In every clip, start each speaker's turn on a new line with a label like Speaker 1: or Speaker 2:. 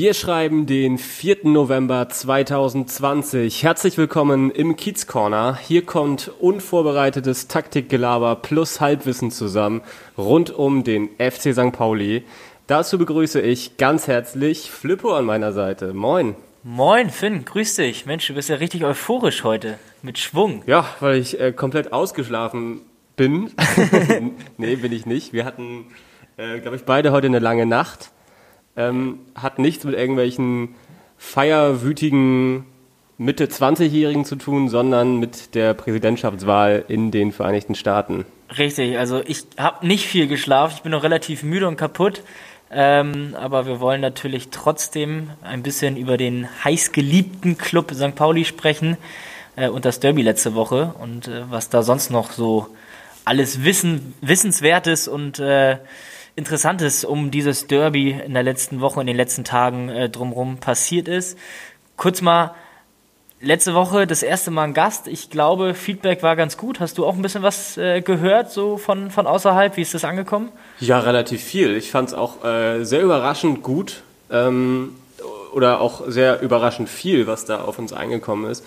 Speaker 1: Wir schreiben den 4. November 2020. Herzlich willkommen im Kiez Corner. Hier kommt unvorbereitetes Taktikgelaber plus Halbwissen zusammen rund um den FC St. Pauli. Dazu begrüße ich ganz herzlich Flippo an meiner Seite. Moin.
Speaker 2: Moin, Finn, grüß dich. Mensch, du bist ja richtig euphorisch heute. Mit Schwung.
Speaker 1: Ja, weil ich äh, komplett ausgeschlafen bin. nee, bin ich nicht. Wir hatten, äh, glaube ich, beide heute eine lange Nacht ähm, hat nichts mit irgendwelchen feierwütigen Mitte 20-Jährigen zu tun, sondern mit der Präsidentschaftswahl in den Vereinigten Staaten.
Speaker 2: Richtig, also ich habe nicht viel geschlafen, ich bin noch relativ müde und kaputt. Ähm, aber wir wollen natürlich trotzdem ein bisschen über den heißgeliebten Club St. Pauli sprechen äh, und das Derby letzte Woche und äh, was da sonst noch so alles Wissen, Wissenswertes und äh, Interessantes um dieses Derby in der letzten Woche, in den letzten Tagen äh, drumherum passiert ist. Kurz mal, letzte Woche das erste Mal ein Gast. Ich glaube, Feedback war ganz gut. Hast du auch ein bisschen was äh, gehört, so von, von außerhalb? Wie ist das angekommen?
Speaker 1: Ja, relativ viel. Ich fand es auch äh, sehr überraschend gut ähm, oder auch sehr überraschend viel, was da auf uns eingekommen ist.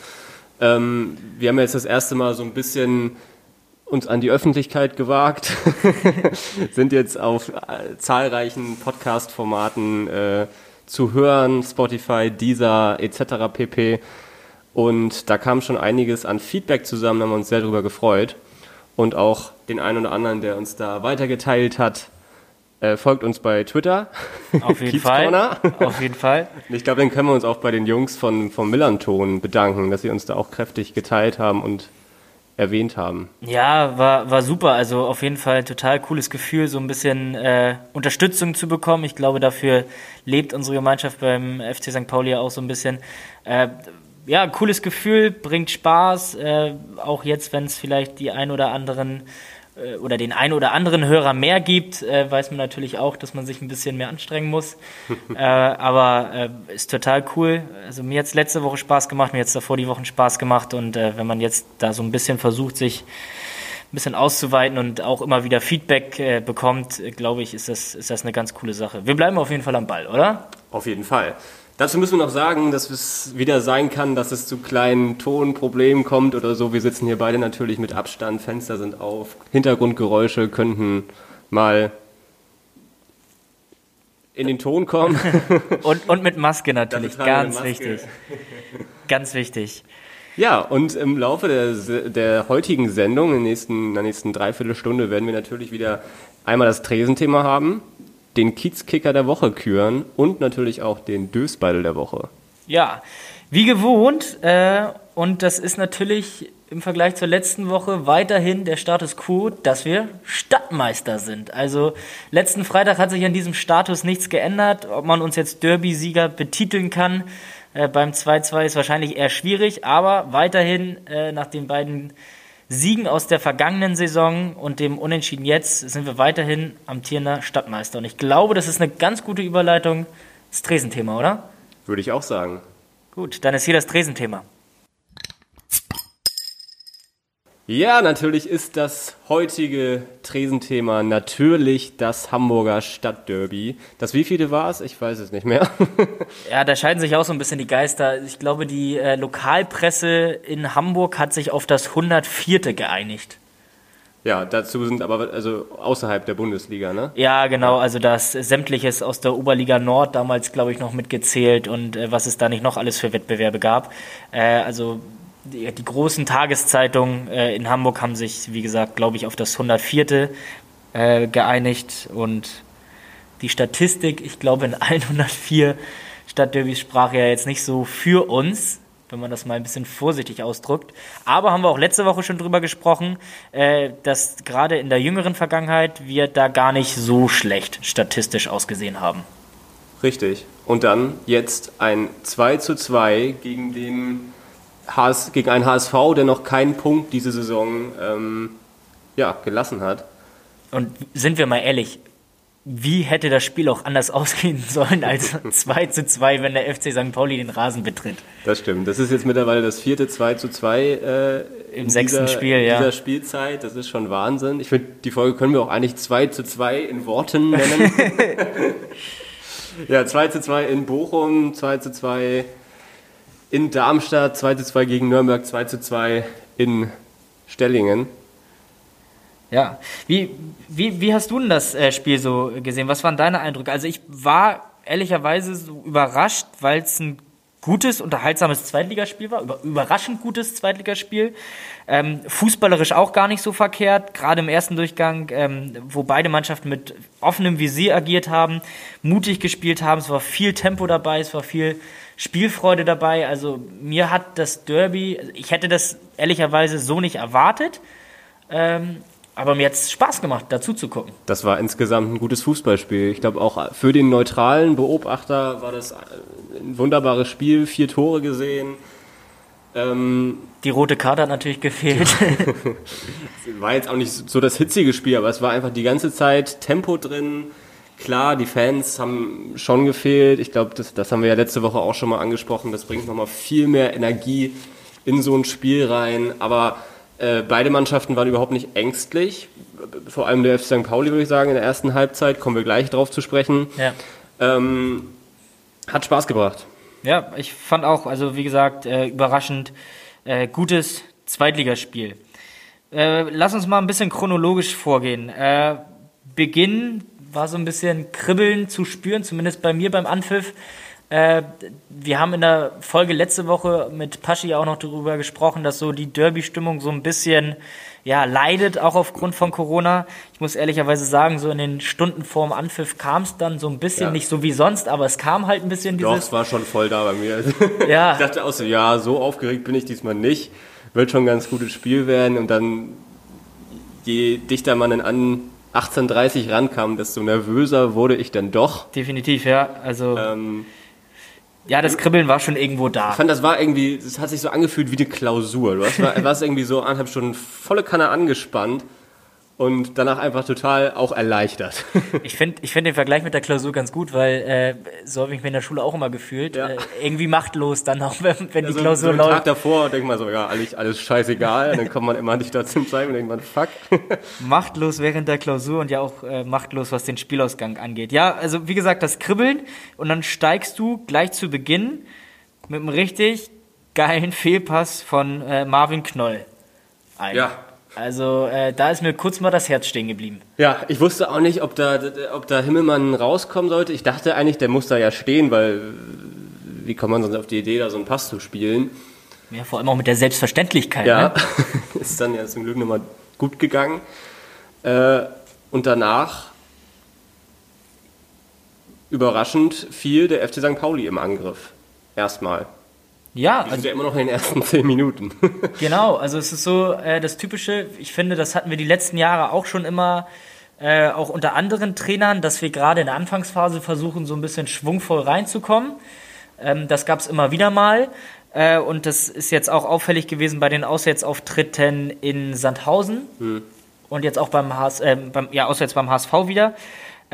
Speaker 1: Ähm, wir haben jetzt das erste Mal so ein bisschen uns an die Öffentlichkeit gewagt, sind jetzt auf äh, zahlreichen Podcast-Formaten äh, zu hören, Spotify, Deezer etc. pp. Und da kam schon einiges an Feedback zusammen, da haben wir uns sehr darüber gefreut. Und auch den einen oder anderen, der uns da weitergeteilt hat, äh, folgt uns bei Twitter.
Speaker 2: Auf jeden Fall. Auf jeden Fall.
Speaker 1: Ich glaube, dann können wir uns auch bei den Jungs von, vom Millanton bedanken, dass sie uns da auch kräftig geteilt haben und erwähnt haben.
Speaker 2: Ja, war, war super. Also auf jeden Fall total cooles Gefühl, so ein bisschen äh, Unterstützung zu bekommen. Ich glaube, dafür lebt unsere Gemeinschaft beim FC St. Pauli auch so ein bisschen. Äh, ja, cooles Gefühl, bringt Spaß. Äh, auch jetzt, wenn es vielleicht die ein oder anderen oder den einen oder anderen Hörer mehr gibt, äh, weiß man natürlich auch, dass man sich ein bisschen mehr anstrengen muss. äh, aber äh, ist total cool. Also mir hat es letzte Woche Spaß gemacht, mir hat es davor die Wochen Spaß gemacht und äh, wenn man jetzt da so ein bisschen versucht, sich ein bisschen auszuweiten und auch immer wieder Feedback äh, bekommt, glaube ich, ist das, ist das eine ganz coole Sache. Wir bleiben auf jeden Fall am Ball, oder?
Speaker 1: Auf jeden Fall. Dazu müssen wir noch sagen, dass es wieder sein kann, dass es zu kleinen Tonproblemen kommt oder so. Wir sitzen hier beide natürlich mit Abstand, Fenster sind auf, Hintergrundgeräusche könnten mal in den Ton kommen.
Speaker 2: und, und mit Maske natürlich, ganz Maske. wichtig. Ganz wichtig.
Speaker 1: Ja, und im Laufe der, der heutigen Sendung, in, nächsten, in der nächsten Dreiviertelstunde, werden wir natürlich wieder einmal das Tresenthema haben den Kiezkicker der Woche küren und natürlich auch den Dösbeidel der Woche.
Speaker 2: Ja, wie gewohnt. Äh, und das ist natürlich im Vergleich zur letzten Woche weiterhin der Status quo, dass wir Stadtmeister sind. Also letzten Freitag hat sich an diesem Status nichts geändert. Ob man uns jetzt Derby-Sieger betiteln kann äh, beim 2-2 ist wahrscheinlich eher schwierig, aber weiterhin äh, nach den beiden Siegen aus der vergangenen Saison und dem Unentschieden jetzt sind wir weiterhin amtierender Stadtmeister. Und ich glaube, das ist eine ganz gute Überleitung ins Tresenthema, oder?
Speaker 1: Würde ich auch sagen.
Speaker 2: Gut, dann ist hier das Tresenthema.
Speaker 1: Ja, natürlich ist das heutige Tresenthema natürlich das Hamburger Stadtderby. Das wievielte war es? Ich weiß es nicht mehr.
Speaker 2: ja, da scheiden sich auch so ein bisschen die Geister. Ich glaube, die äh, Lokalpresse in Hamburg hat sich auf das 104. geeinigt.
Speaker 1: Ja, dazu sind aber also außerhalb der Bundesliga, ne?
Speaker 2: Ja, genau. Also das sämtliches aus der Oberliga Nord damals, glaube ich, noch mitgezählt und äh, was es da nicht noch alles für Wettbewerbe gab. Äh, also die, die großen Tageszeitungen äh, in Hamburg haben sich, wie gesagt, glaube ich, auf das 104. Äh, geeinigt und die Statistik, ich glaube, in allen 104 Stadtderbys sprach ja jetzt nicht so für uns wenn man das mal ein bisschen vorsichtig ausdrückt. Aber haben wir auch letzte Woche schon drüber gesprochen, äh, dass gerade in der jüngeren Vergangenheit wir da gar nicht so schlecht statistisch ausgesehen haben.
Speaker 1: Richtig. Und dann jetzt ein 2 zu 2 gegen den HS, gegen einen HSV, der noch keinen Punkt diese Saison ähm, ja, gelassen hat.
Speaker 2: Und sind wir mal ehrlich, wie hätte das Spiel auch anders ausgehen sollen als 2 zu 2, wenn der FC St. Pauli den Rasen betritt?
Speaker 1: Das stimmt. Das ist jetzt mittlerweile das vierte 2 zu 2 äh,
Speaker 2: im sechsten
Speaker 1: dieser,
Speaker 2: Spiel,
Speaker 1: ja.
Speaker 2: dieser
Speaker 1: Spielzeit. Das ist schon Wahnsinn. Ich finde, die Folge können wir auch eigentlich 2 zu 2 in Worten nennen. ja, 2 zu 2 in Bochum, 2 zu 2 in Darmstadt, 2 zu 2 gegen Nürnberg, 2 zu 2 in Stellingen.
Speaker 2: Ja, wie, wie, wie hast du denn das äh, Spiel so gesehen? Was waren deine Eindrücke? Also ich war ehrlicherweise so überrascht, weil es ein gutes, unterhaltsames Zweitligaspiel war, über, überraschend gutes Zweitligaspiel. Ähm, fußballerisch auch gar nicht so verkehrt, gerade im ersten Durchgang, ähm, wo beide Mannschaften mit offenem Visier agiert haben, mutig gespielt haben, es war viel Tempo dabei, es war viel Spielfreude dabei. Also mir hat das Derby, ich hätte das ehrlicherweise so nicht erwartet. Ähm, aber mir hat es Spaß gemacht, dazu zu gucken.
Speaker 1: Das war insgesamt ein gutes Fußballspiel. Ich glaube auch für den neutralen Beobachter war das ein wunderbares Spiel. Vier Tore gesehen.
Speaker 2: Ähm, die rote Karte hat natürlich gefehlt.
Speaker 1: war jetzt auch nicht so das hitzige Spiel, aber es war einfach die ganze Zeit Tempo drin. Klar, die Fans haben schon gefehlt. Ich glaube, das, das haben wir ja letzte Woche auch schon mal angesprochen. Das bringt nochmal viel mehr Energie in so ein Spiel rein. Aber äh, beide Mannschaften waren überhaupt nicht ängstlich. Vor allem der FC St. Pauli, würde ich sagen, in der ersten Halbzeit. Kommen wir gleich drauf zu sprechen. Ja. Ähm, hat Spaß gebracht.
Speaker 2: Ja, ich fand auch, also wie gesagt, äh, überraschend äh, gutes Zweitligaspiel. Äh, lass uns mal ein bisschen chronologisch vorgehen. Äh, Beginn war so ein bisschen Kribbeln zu spüren, zumindest bei mir beim Anpfiff. Äh, wir haben in der Folge letzte Woche mit Paschi auch noch darüber gesprochen, dass so die Derby-Stimmung so ein bisschen ja, leidet, auch aufgrund von Corona. Ich muss ehrlicherweise sagen, so in den Stunden vorm Anpfiff kam es dann so ein bisschen, ja. nicht so wie sonst, aber es kam halt ein bisschen
Speaker 1: dieses... Doch, es war schon voll da bei mir. Ja. ich dachte auch so, ja, so aufgeregt bin ich diesmal nicht. Wird schon ein ganz gutes Spiel werden und dann, je dichter man an 18.30 rankam, desto nervöser wurde ich dann doch.
Speaker 2: Definitiv, ja. Also... Ähm, ja, das Kribbeln war schon irgendwo da.
Speaker 1: Ich fand, das war irgendwie, das hat sich so angefühlt wie eine Klausur. Du warst irgendwie so anderthalb Stunden volle Kanne angespannt und danach einfach total auch erleichtert.
Speaker 2: Ich finde ich find den Vergleich mit der Klausur ganz gut, weil äh, so habe ich mich in der Schule auch immer gefühlt. Ja. Äh, irgendwie machtlos dann auch, wenn, wenn ja, die Klausur so,
Speaker 1: so läuft. Tag davor denkt man so, ja, alles, alles scheißegal. Und dann kommt man immer nicht dazu Zeit und denkt man, fuck.
Speaker 2: Machtlos während der Klausur und ja auch äh, machtlos, was den Spielausgang angeht. Ja, also wie gesagt, das Kribbeln und dann steigst du gleich zu Beginn mit einem richtig geilen Fehlpass von äh, Marvin Knoll ein. Ja, also äh, da ist mir kurz mal das Herz stehen geblieben.
Speaker 1: Ja, ich wusste auch nicht, ob da, ob da Himmelmann rauskommen sollte. Ich dachte eigentlich, der muss da ja stehen, weil wie kommt man sonst auf die Idee, da so einen Pass zu spielen?
Speaker 2: Ja, vor allem auch mit der Selbstverständlichkeit.
Speaker 1: Ja, ne? ist dann ja zum Glück nochmal gut gegangen. Äh, und danach überraschend fiel der FC St. Pauli im Angriff. Erstmal. Ja, also, sind ja immer noch in den ersten zehn Minuten.
Speaker 2: genau, also es ist so äh, das Typische, ich finde, das hatten wir die letzten Jahre auch schon immer, äh, auch unter anderen Trainern, dass wir gerade in der Anfangsphase versuchen, so ein bisschen schwungvoll reinzukommen. Ähm, das gab es immer wieder mal. Äh, und das ist jetzt auch auffällig gewesen bei den Auswärtsauftritten in Sandhausen hm. und jetzt auch beim, HS, äh, beim ja, auswärts beim HSV wieder.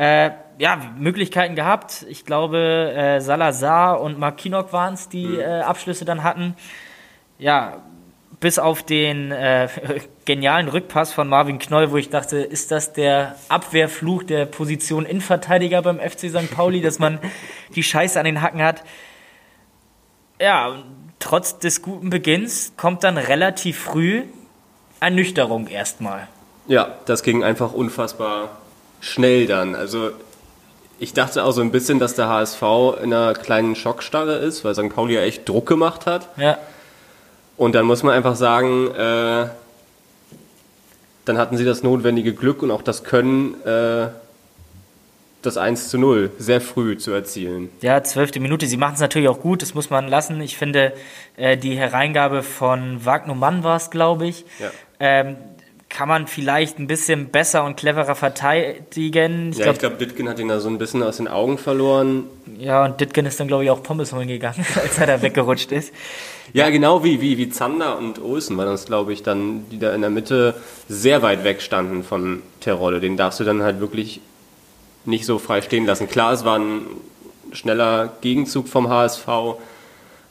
Speaker 2: Äh, ja, Möglichkeiten gehabt. Ich glaube, äh, Salazar und Markinok waren es, die mhm. äh, Abschlüsse dann hatten. Ja, bis auf den äh, genialen Rückpass von Marvin Knoll, wo ich dachte, ist das der Abwehrfluch der Position Innenverteidiger beim FC St. Pauli, dass man die Scheiße an den Hacken hat. Ja, trotz des guten Beginns kommt dann relativ früh Ernüchterung erstmal.
Speaker 1: Ja, das ging einfach unfassbar schnell dann. Also ich dachte auch so ein bisschen, dass der HSV in einer kleinen Schockstarre ist, weil St. Pauli ja echt Druck gemacht hat. Ja. Und dann muss man einfach sagen, äh, dann hatten sie das notwendige Glück und auch das Können, äh, das 1 zu 0 sehr früh zu erzielen.
Speaker 2: Ja, zwölfte Minute. Sie machen es natürlich auch gut, das muss man lassen. Ich finde, äh, die Hereingabe von Wagner Mann war es, glaube ich. Ja. Ähm, kann man vielleicht ein bisschen besser und cleverer verteidigen.
Speaker 1: Ich ja, glaub, ich glaube, Ditkin hat ihn da so ein bisschen aus den Augen verloren.
Speaker 2: Ja, und Ditkin ist dann, glaube ich, auch Pommes holen gegangen, als er da weggerutscht ist.
Speaker 1: Ja, genau wie, wie, wie Zander und Olsen war das, glaube ich, dann, die da in der Mitte sehr weit weg standen von Terodde. Den darfst du dann halt wirklich nicht so frei stehen lassen. Klar, es war ein schneller Gegenzug vom HSV,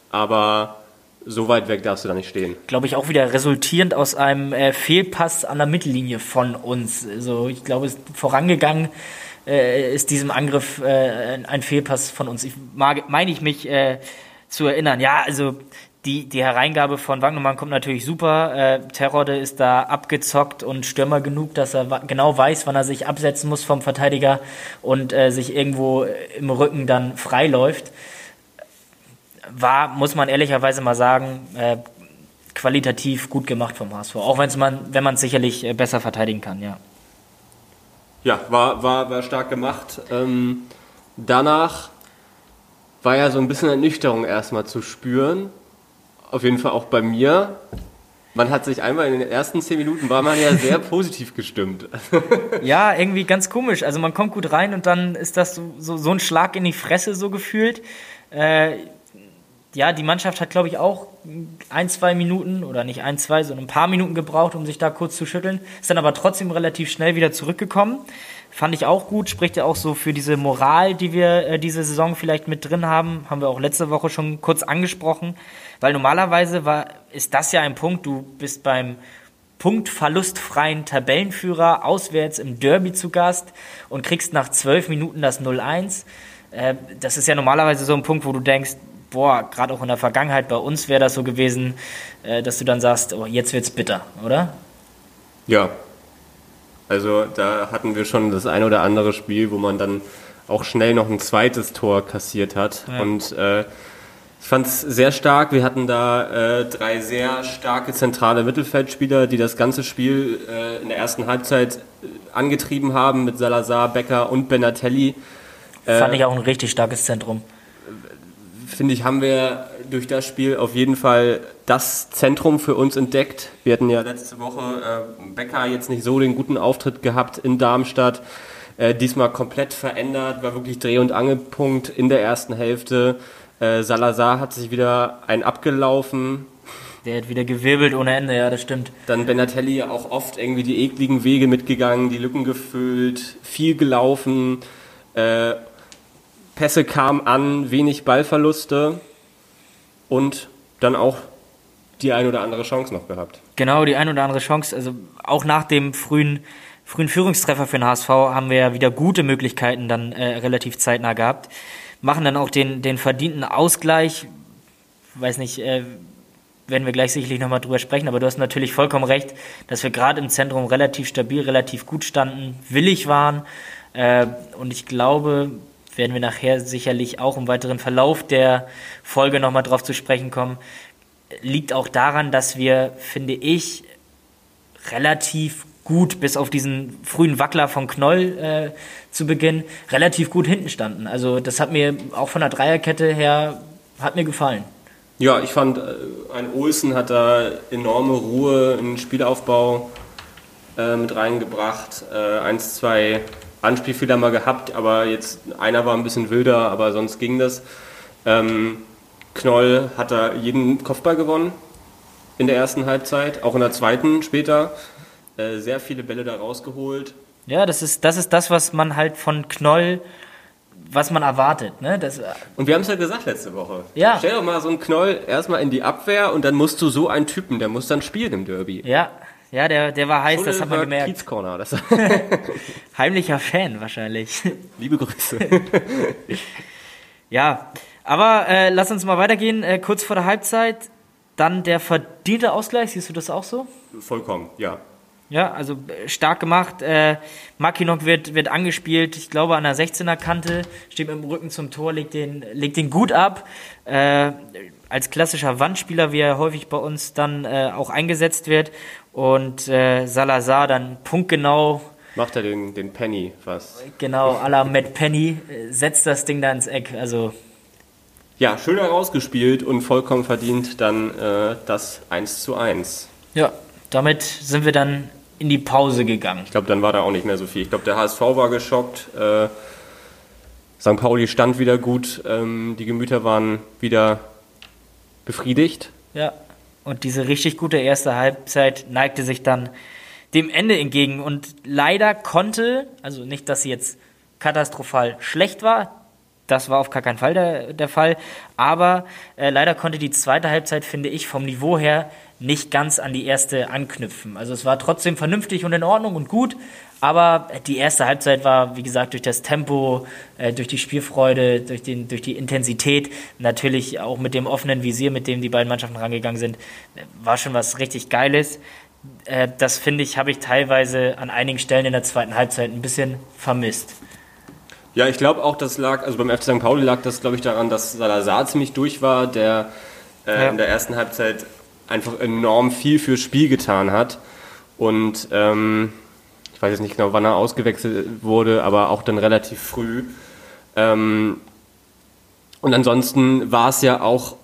Speaker 1: aber so weit weg darfst du da nicht stehen.
Speaker 2: Glaube ich auch wieder resultierend aus einem äh, Fehlpass an der Mittellinie von uns. Also ich glaube, es ist vorangegangen äh, ist diesem Angriff äh, ein Fehlpass von uns. Ich mag, meine ich mich äh, zu erinnern. Ja, also die, die Hereingabe von Wagnermann kommt natürlich super. Äh, Terrorde ist da abgezockt und Stürmer genug, dass er genau weiß, wann er sich absetzen muss vom Verteidiger und äh, sich irgendwo im Rücken dann freiläuft. War, muss man ehrlicherweise mal sagen, äh, qualitativ gut gemacht vom HSV. Auch wenn's man, wenn man es sicherlich äh, besser verteidigen kann, ja.
Speaker 1: Ja, war, war, war stark gemacht. Ähm, danach war ja so ein bisschen Ernüchterung erstmal zu spüren auf jeden Fall auch bei mir. Man hat sich einmal in den ersten zehn Minuten war man ja sehr positiv gestimmt.
Speaker 2: ja, irgendwie ganz komisch. Also man kommt gut rein und dann ist das so, so, so ein Schlag in die Fresse so gefühlt. Äh, ja, die Mannschaft hat, glaube ich, auch ein, zwei Minuten oder nicht ein, zwei, sondern ein paar Minuten gebraucht, um sich da kurz zu schütteln. Ist dann aber trotzdem relativ schnell wieder zurückgekommen. Fand ich auch gut, spricht ja auch so für diese Moral, die wir äh, diese Saison vielleicht mit drin haben. Haben wir auch letzte Woche schon kurz angesprochen. Weil normalerweise war, ist das ja ein Punkt, du bist beim punktverlustfreien Tabellenführer auswärts im Derby zu Gast und kriegst nach zwölf Minuten das 0-1. Äh, das ist ja normalerweise so ein Punkt, wo du denkst, boah, gerade auch in der Vergangenheit bei uns wäre das so gewesen, äh, dass du dann sagst, oh, jetzt wird's bitter, oder?
Speaker 1: Ja. Also da hatten wir schon das ein oder andere Spiel, wo man dann auch schnell noch ein zweites Tor kassiert hat. Ja. Und äh, ich fand es sehr stark. Wir hatten da äh, drei sehr starke zentrale Mittelfeldspieler, die das ganze Spiel äh, in der ersten Halbzeit äh, angetrieben haben mit Salazar, Becker und Benatelli.
Speaker 2: Fand ich auch ein richtig starkes Zentrum
Speaker 1: finde ich, haben wir durch das Spiel auf jeden Fall das Zentrum für uns entdeckt. Wir hatten ja letzte Woche äh, Becker jetzt nicht so den guten Auftritt gehabt in Darmstadt. Äh, diesmal komplett verändert, war wirklich Dreh- und Angelpunkt in der ersten Hälfte. Äh, Salazar hat sich wieder ein abgelaufen.
Speaker 2: Der hat wieder gewirbelt ohne Ende, ja, das stimmt.
Speaker 1: Dann Benatelli auch oft irgendwie die ekligen Wege mitgegangen, die Lücken gefüllt, viel gelaufen. Äh, Pässe kamen an, wenig Ballverluste und dann auch die ein oder andere Chance noch gehabt.
Speaker 2: Genau, die ein oder andere Chance. Also auch nach dem frühen, frühen Führungstreffer für den HSV haben wir ja wieder gute Möglichkeiten dann äh, relativ zeitnah gehabt. Machen dann auch den, den verdienten Ausgleich. Weiß nicht, äh, werden wir gleich sicherlich nochmal drüber sprechen, aber du hast natürlich vollkommen recht, dass wir gerade im Zentrum relativ stabil, relativ gut standen, willig waren. Äh, und ich glaube, werden wir nachher sicherlich auch im weiteren Verlauf der Folge nochmal drauf zu sprechen kommen, liegt auch daran, dass wir, finde ich, relativ gut, bis auf diesen frühen Wackler von Knoll äh, zu Beginn, relativ gut hinten standen. Also das hat mir auch von der Dreierkette her, hat mir gefallen.
Speaker 1: Ja, ich fand, äh, ein Olsen hat da enorme Ruhe in den Spielaufbau äh, mit reingebracht. Äh, eins, zwei Anspielfehler mal gehabt, aber jetzt einer war ein bisschen wilder, aber sonst ging das. Ähm, Knoll hat da jeden Kopfball gewonnen in der ersten Halbzeit, auch in der zweiten später. Äh, sehr viele Bälle da rausgeholt.
Speaker 2: Ja, das ist, das ist das, was man halt von Knoll, was man erwartet. Ne? Das,
Speaker 1: und wir haben es ja gesagt letzte Woche. Ja. Stell doch mal so einen Knoll erstmal in die Abwehr und dann musst du so einen Typen, der muss dann spielen im Derby.
Speaker 2: Ja, ja, der, der war heiß, Schule das hat man gemerkt. Kiez Corner, das Heimlicher Fan wahrscheinlich.
Speaker 1: Liebe Grüße.
Speaker 2: ja, aber äh, lass uns mal weitergehen. Äh, kurz vor der Halbzeit, dann der verdiente Ausgleich. Siehst du das auch so?
Speaker 1: Vollkommen, ja.
Speaker 2: Ja, also äh, stark gemacht. Äh, Makinok wird, wird angespielt, ich glaube an der 16er Kante, steht mit dem Rücken zum Tor, legt den, legt den gut ab. Äh, als klassischer Wandspieler, wie er häufig bei uns dann äh, auch eingesetzt wird. Und äh, Salazar dann punktgenau
Speaker 1: Macht er den, den Penny was?
Speaker 2: Genau, à la Matt Penny, äh, setzt das Ding da ins Eck. Also
Speaker 1: Ja, schön herausgespielt und vollkommen verdient dann äh, das 1 zu 1.
Speaker 2: ja, damit sind wir dann in die Pause gegangen.
Speaker 1: Ich glaube, dann war da auch nicht mehr so viel. Ich glaube, der HSV war geschockt. Äh, St. Pauli stand wieder gut. Ähm, die Gemüter waren wieder befriedigt.
Speaker 2: Ja, und diese richtig gute erste Halbzeit neigte sich dann dem Ende entgegen. Und leider konnte, also nicht, dass sie jetzt katastrophal schlecht war, das war auf gar keinen Fall der, der Fall, aber äh, leider konnte die zweite Halbzeit, finde ich, vom Niveau her nicht ganz an die erste anknüpfen. Also es war trotzdem vernünftig und in Ordnung und gut, aber die erste Halbzeit war, wie gesagt, durch das Tempo, äh, durch die Spielfreude, durch, den, durch die Intensität, natürlich auch mit dem offenen Visier, mit dem die beiden Mannschaften rangegangen sind, äh, war schon was richtig Geiles. Äh, das finde ich, habe ich teilweise an einigen Stellen in der zweiten Halbzeit ein bisschen vermisst.
Speaker 1: Ja, ich glaube auch, das lag, also beim FC St. Pauli lag das, glaube ich, daran, dass Salazar ziemlich durch war, der äh,
Speaker 2: Ja.
Speaker 1: in der ersten Halbzeit einfach enorm viel fürs Spiel getan hat. Und ähm, ich weiß jetzt nicht genau, wann er ausgewechselt wurde, aber auch dann relativ früh. Ähm, und ansonsten war es ja auch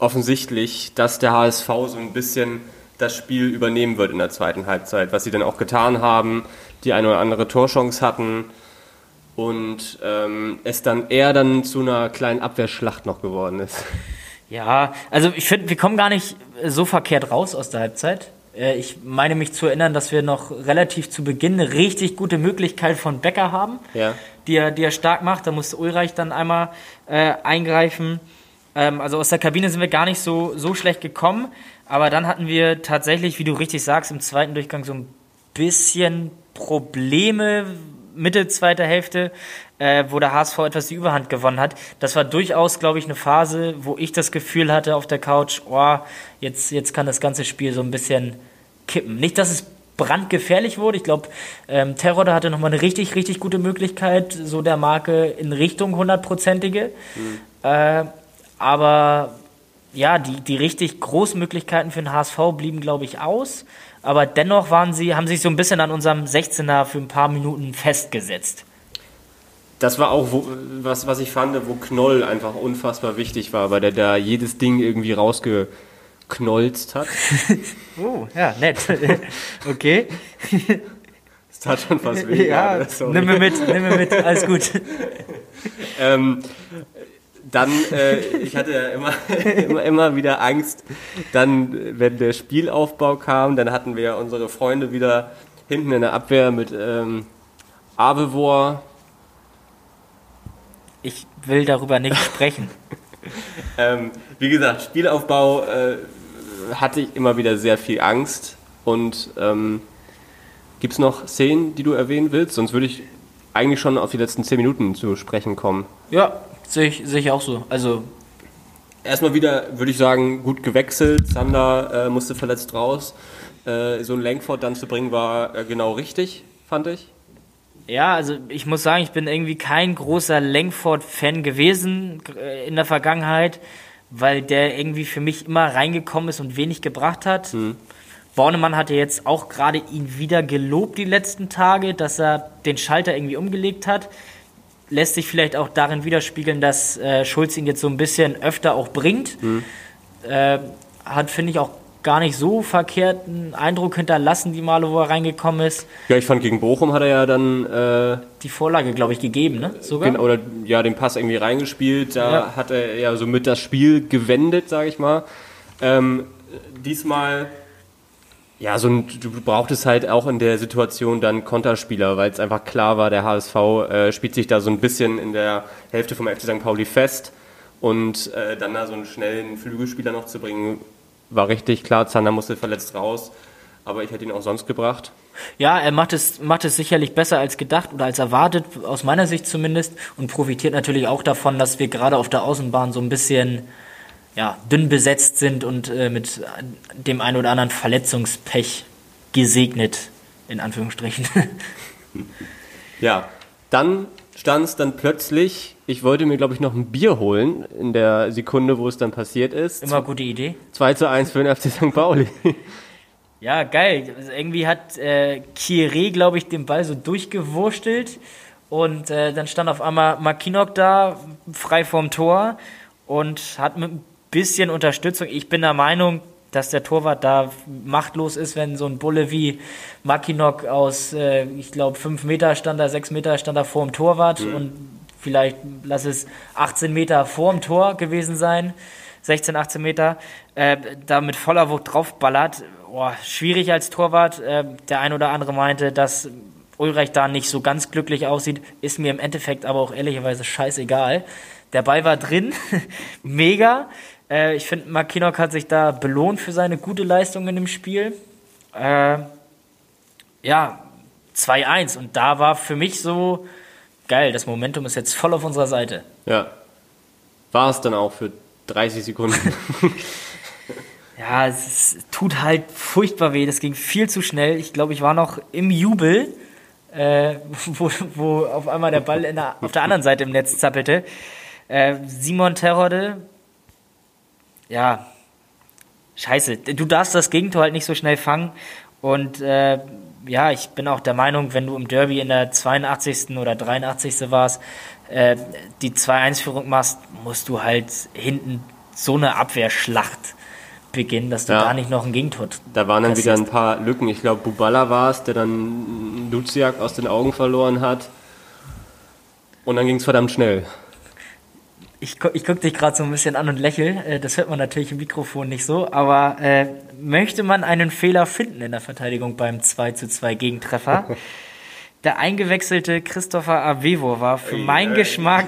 Speaker 1: offensichtlich, dass der HSV so ein bisschen das Spiel übernehmen wird in der zweiten Halbzeit, was sie dann auch getan haben, die eine oder andere Torchance hatten und ähm, es dann eher dann zu einer kleinen Abwehrschlacht noch geworden ist.
Speaker 2: Ja, also ich finde, wir kommen gar nicht so verkehrt raus aus der Halbzeit. Äh, Ich meine mich zu erinnern, dass wir noch relativ zu Beginn eine richtig gute Möglichkeit von Becker haben,
Speaker 1: Ja.
Speaker 2: die, er, die er stark macht. Da musste Ulreich dann einmal äh, eingreifen. Ähm, also aus der Kabine sind wir gar nicht so, so schlecht gekommen. Aber dann hatten wir tatsächlich, wie du richtig sagst, im zweiten Durchgang so ein bisschen Probleme, Mitte zweiter Hälfte, äh, wo der HSV etwas die Überhand gewonnen hat. Das war durchaus, glaube ich, eine Phase, wo ich das Gefühl hatte auf der Couch, oh, jetzt, jetzt kann das ganze Spiel so ein bisschen kippen. Nicht, dass es brandgefährlich wurde. Ich glaube, ähm, Terror hatte nochmal eine richtig, richtig gute Möglichkeit, so der Marke in Richtung hundertprozentige. Äh, aber ja, die, die richtig großen Möglichkeiten für den HSV blieben, glaube ich, aus. Aber dennoch waren sie, haben sich so ein bisschen an unserem 16er für ein paar Minuten festgesetzt.
Speaker 1: Das war auch wo, was, was ich fand, wo Knoll einfach unfassbar wichtig war, weil der da jedes Ding irgendwie rausgeknolzt hat.
Speaker 2: Oh, ja, nett. okay.
Speaker 1: Das tat schon fast weh.
Speaker 2: Ja, nimm mir mit, nimm mir mit, alles gut.
Speaker 1: Ähm, dann, äh, ich hatte ja immer, immer, immer wieder Angst, dann, wenn der Spielaufbau kam, dann hatten wir ja unsere Freunde wieder hinten in der Abwehr mit ähm, Avevor,
Speaker 2: Ich will darüber nicht sprechen.
Speaker 1: Ähm, wie gesagt, Spielaufbau äh, hatte ich immer wieder sehr viel Angst. Und ähm, gibt es noch Szenen, die du erwähnen willst? Sonst würde ich eigentlich schon auf die letzten zehn Minuten zu sprechen kommen.
Speaker 2: Ja, sehe ich, sehe ich auch so. Also,
Speaker 1: Erstmal wieder, würde ich sagen, gut gewechselt. Sander äh, musste verletzt raus. Äh, so ein Lenkford dann zu bringen, war äh, genau richtig, fand ich.
Speaker 2: Ja, also ich muss sagen, ich bin irgendwie kein großer Langford-Fan gewesen äh, in der Vergangenheit, weil der irgendwie für mich immer reingekommen ist und wenig gebracht hat. Bornemann hatte jetzt auch gerade ihn wieder gelobt die letzten Tage, dass er den Schalter irgendwie umgelegt hat. Lässt sich vielleicht auch darin widerspiegeln, dass äh, Schulz ihn jetzt so ein bisschen öfter auch bringt. Äh, hat, finde ich, auch gar nicht so verkehrten Eindruck hinterlassen, die Male, wo er reingekommen ist.
Speaker 1: Ja, ich fand, gegen Bochum hat er ja dann äh,
Speaker 2: Die Vorlage, glaube ich, gegeben, ne? Sogar?
Speaker 1: Gen- oder ja den Pass irgendwie reingespielt. Da
Speaker 2: Ja.
Speaker 1: hat er ja somit das Spiel gewendet, sage ich mal. Ähm, diesmal, ja, so ein, du brauchtest halt auch in der Situation dann Konterspieler, weil es einfach klar war, der HSV äh, spielt sich da so ein bisschen in der Hälfte vom FC St. Pauli fest und äh, dann da so einen schnellen Flügelspieler noch zu bringen, war richtig klar. Zander musste verletzt raus, aber ich hätte ihn auch sonst gebracht.
Speaker 2: Ja, er macht es, macht es sicherlich besser als gedacht oder als erwartet, aus meiner Sicht zumindest, und profitiert natürlich auch davon, dass wir gerade auf der Außenbahn so ein bisschen ja, dünn besetzt sind und äh, mit dem ein oder anderen Verletzungspech gesegnet, in Anführungsstrichen.
Speaker 1: Ja, dann stand es dann plötzlich, ich wollte mir, glaube ich, noch ein Bier holen in der Sekunde, wo es dann passiert ist.
Speaker 2: Immer gute Idee.
Speaker 1: 2 zu 1 für den FC St. Pauli.
Speaker 2: Ja, geil. Also irgendwie hat äh, Kieré, glaube ich, den Ball so durchgewurstelt. Und äh, dann stand auf einmal Makinok da, frei vorm Tor. Und hat mit ein bisschen Unterstützung. Ich bin der Meinung, dass der Torwart da machtlos ist, wenn so ein Bulle wie Makinok aus, äh, ich glaube, 5 Meter stand da, 6 Meter stand da vor dem Torwart mhm. und vielleicht, lass es 18 Meter vor dem Tor gewesen sein, 16, 18 Meter, äh, da mit voller Wucht draufballert. Boah, schwierig als Torwart. Äh, der ein oder andere meinte, dass Ulreich da nicht so ganz glücklich aussieht, ist mir im Endeffekt aber auch ehrlicherweise scheißegal. Der Ball war drin, mega. Äh, ich finde, Makinok hat sich da belohnt für seine gute Leistung in dem Spiel. Äh, ja, 2-1. Und da war für mich so, geil, das Momentum ist jetzt voll auf unserer Seite.
Speaker 1: Ja. War es dann auch für 30 Sekunden.
Speaker 2: ja, es tut halt furchtbar weh. Das ging viel zu schnell. Ich glaube, ich war noch im Jubel, äh, wo, wo auf einmal der Ball der, auf der anderen Seite im Netz zappelte. Äh, Simon Terrode ja, scheiße, du darfst das Gegentor halt nicht so schnell fangen. Und äh, ja, ich bin auch der Meinung, wenn du im Derby in der 82. oder 83. warst, äh, die 2-1-Führung machst, musst du halt hinten so eine Abwehrschlacht beginnen, dass du ja. da nicht noch ein Gegentor
Speaker 1: Da waren dann wieder ein paar Lücken. Ich glaube, Bubala war es, der dann Luciak aus den Augen verloren hat. Und dann ging es verdammt schnell
Speaker 2: ich, ich gucke dich gerade so ein bisschen an und lächle. Äh, das hört man natürlich im Mikrofon nicht so. Aber äh, möchte man einen Fehler finden in der Verteidigung beim 2 zu 2 Gegentreffer? Der eingewechselte Christopher Avevo war für meinen Geschmack,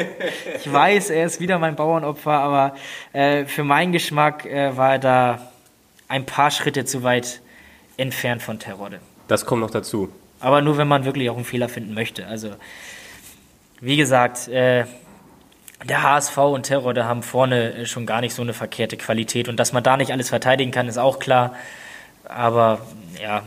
Speaker 2: ich weiß, er ist wieder mein Bauernopfer, aber äh, für meinen Geschmack äh, war er da ein paar Schritte zu weit entfernt von Terrode.
Speaker 1: Das kommt noch dazu.
Speaker 2: Aber nur, wenn man wirklich auch einen Fehler finden möchte. Also, wie gesagt, äh, der HSV und Terror, da haben vorne äh, schon gar nicht so eine verkehrte Qualität. Und dass man da nicht alles verteidigen kann, ist auch klar. Aber ja,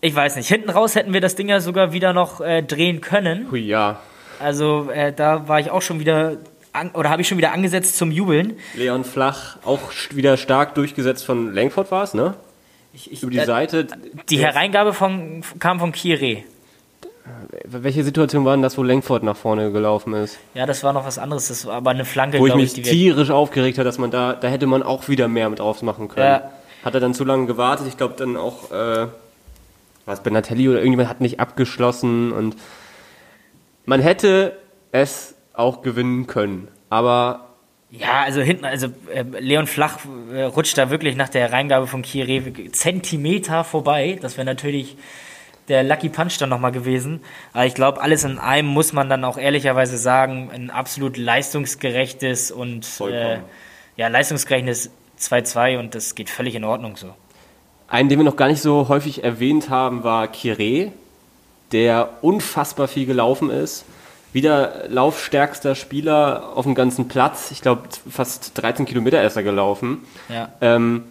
Speaker 2: ich weiß nicht. Hinten raus hätten wir das Ding ja sogar wieder noch äh, drehen können.
Speaker 1: Hui, ja.
Speaker 2: Also äh, da war ich auch schon wieder, an, oder habe ich schon wieder angesetzt zum Jubeln.
Speaker 1: Leon Flach auch wieder stark durchgesetzt von Langford war es, ne?
Speaker 2: Ich, ich, Über die äh, Seite. Die Hereingabe von, kam von Kire.
Speaker 1: Welche Situation war denn das, wo Lenkford nach vorne gelaufen ist?
Speaker 2: Ja, das war noch was anderes. Das war aber eine Flanke,
Speaker 1: Wo ich mich ich, tierisch aufgeregt habe, dass man da, da hätte man auch wieder mehr mit drauf machen können. Ja. Hat er dann zu lange gewartet? Ich glaube dann auch, äh, was, Benatelli oder irgendjemand hat nicht abgeschlossen und man hätte es auch gewinnen können. Aber
Speaker 2: ja, also hinten, also äh, Leon Flach äh, rutscht da wirklich nach der Reingabe von Kierew Zentimeter vorbei. Das wäre natürlich der Lucky Punch dann nochmal gewesen. Aber ich glaube, alles in einem muss man dann auch ehrlicherweise sagen, ein absolut leistungsgerechtes und äh, ja, leistungsgerechtes 2-2 und das geht völlig in Ordnung so.
Speaker 1: Einen, den wir noch gar nicht so häufig erwähnt haben, war Kire, der unfassbar viel gelaufen ist. Wieder laufstärkster Spieler auf dem ganzen Platz. Ich glaube, fast 13 Kilometer ist er gelaufen. Ja. Ähm,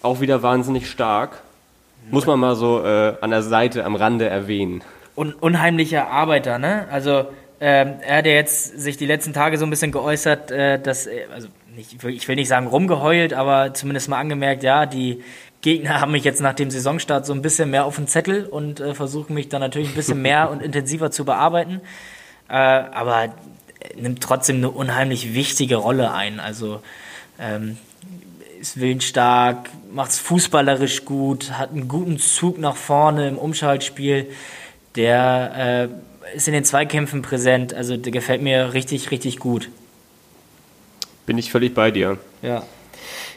Speaker 1: auch wieder wahnsinnig stark. Muss man mal so äh, an der Seite, am Rande erwähnen.
Speaker 2: Un unheimlicher Arbeiter, ne? Also ähm, er hat ja jetzt sich die letzten Tage so ein bisschen geäußert, äh, dass, also nicht, ich will nicht sagen rumgeheult, aber zumindest mal angemerkt, ja, die Gegner haben mich jetzt nach dem Saisonstart so ein bisschen mehr auf den Zettel und äh, versuchen mich dann natürlich ein bisschen mehr und intensiver zu bearbeiten. Äh, aber nimmt trotzdem eine unheimlich wichtige Rolle ein. Also ähm, ist willensstark, macht es fußballerisch gut, hat einen guten Zug nach vorne im Umschaltspiel. Der äh, ist in den Zweikämpfen präsent. Also der gefällt mir richtig, richtig gut.
Speaker 1: Bin ich völlig bei dir.
Speaker 2: Ja.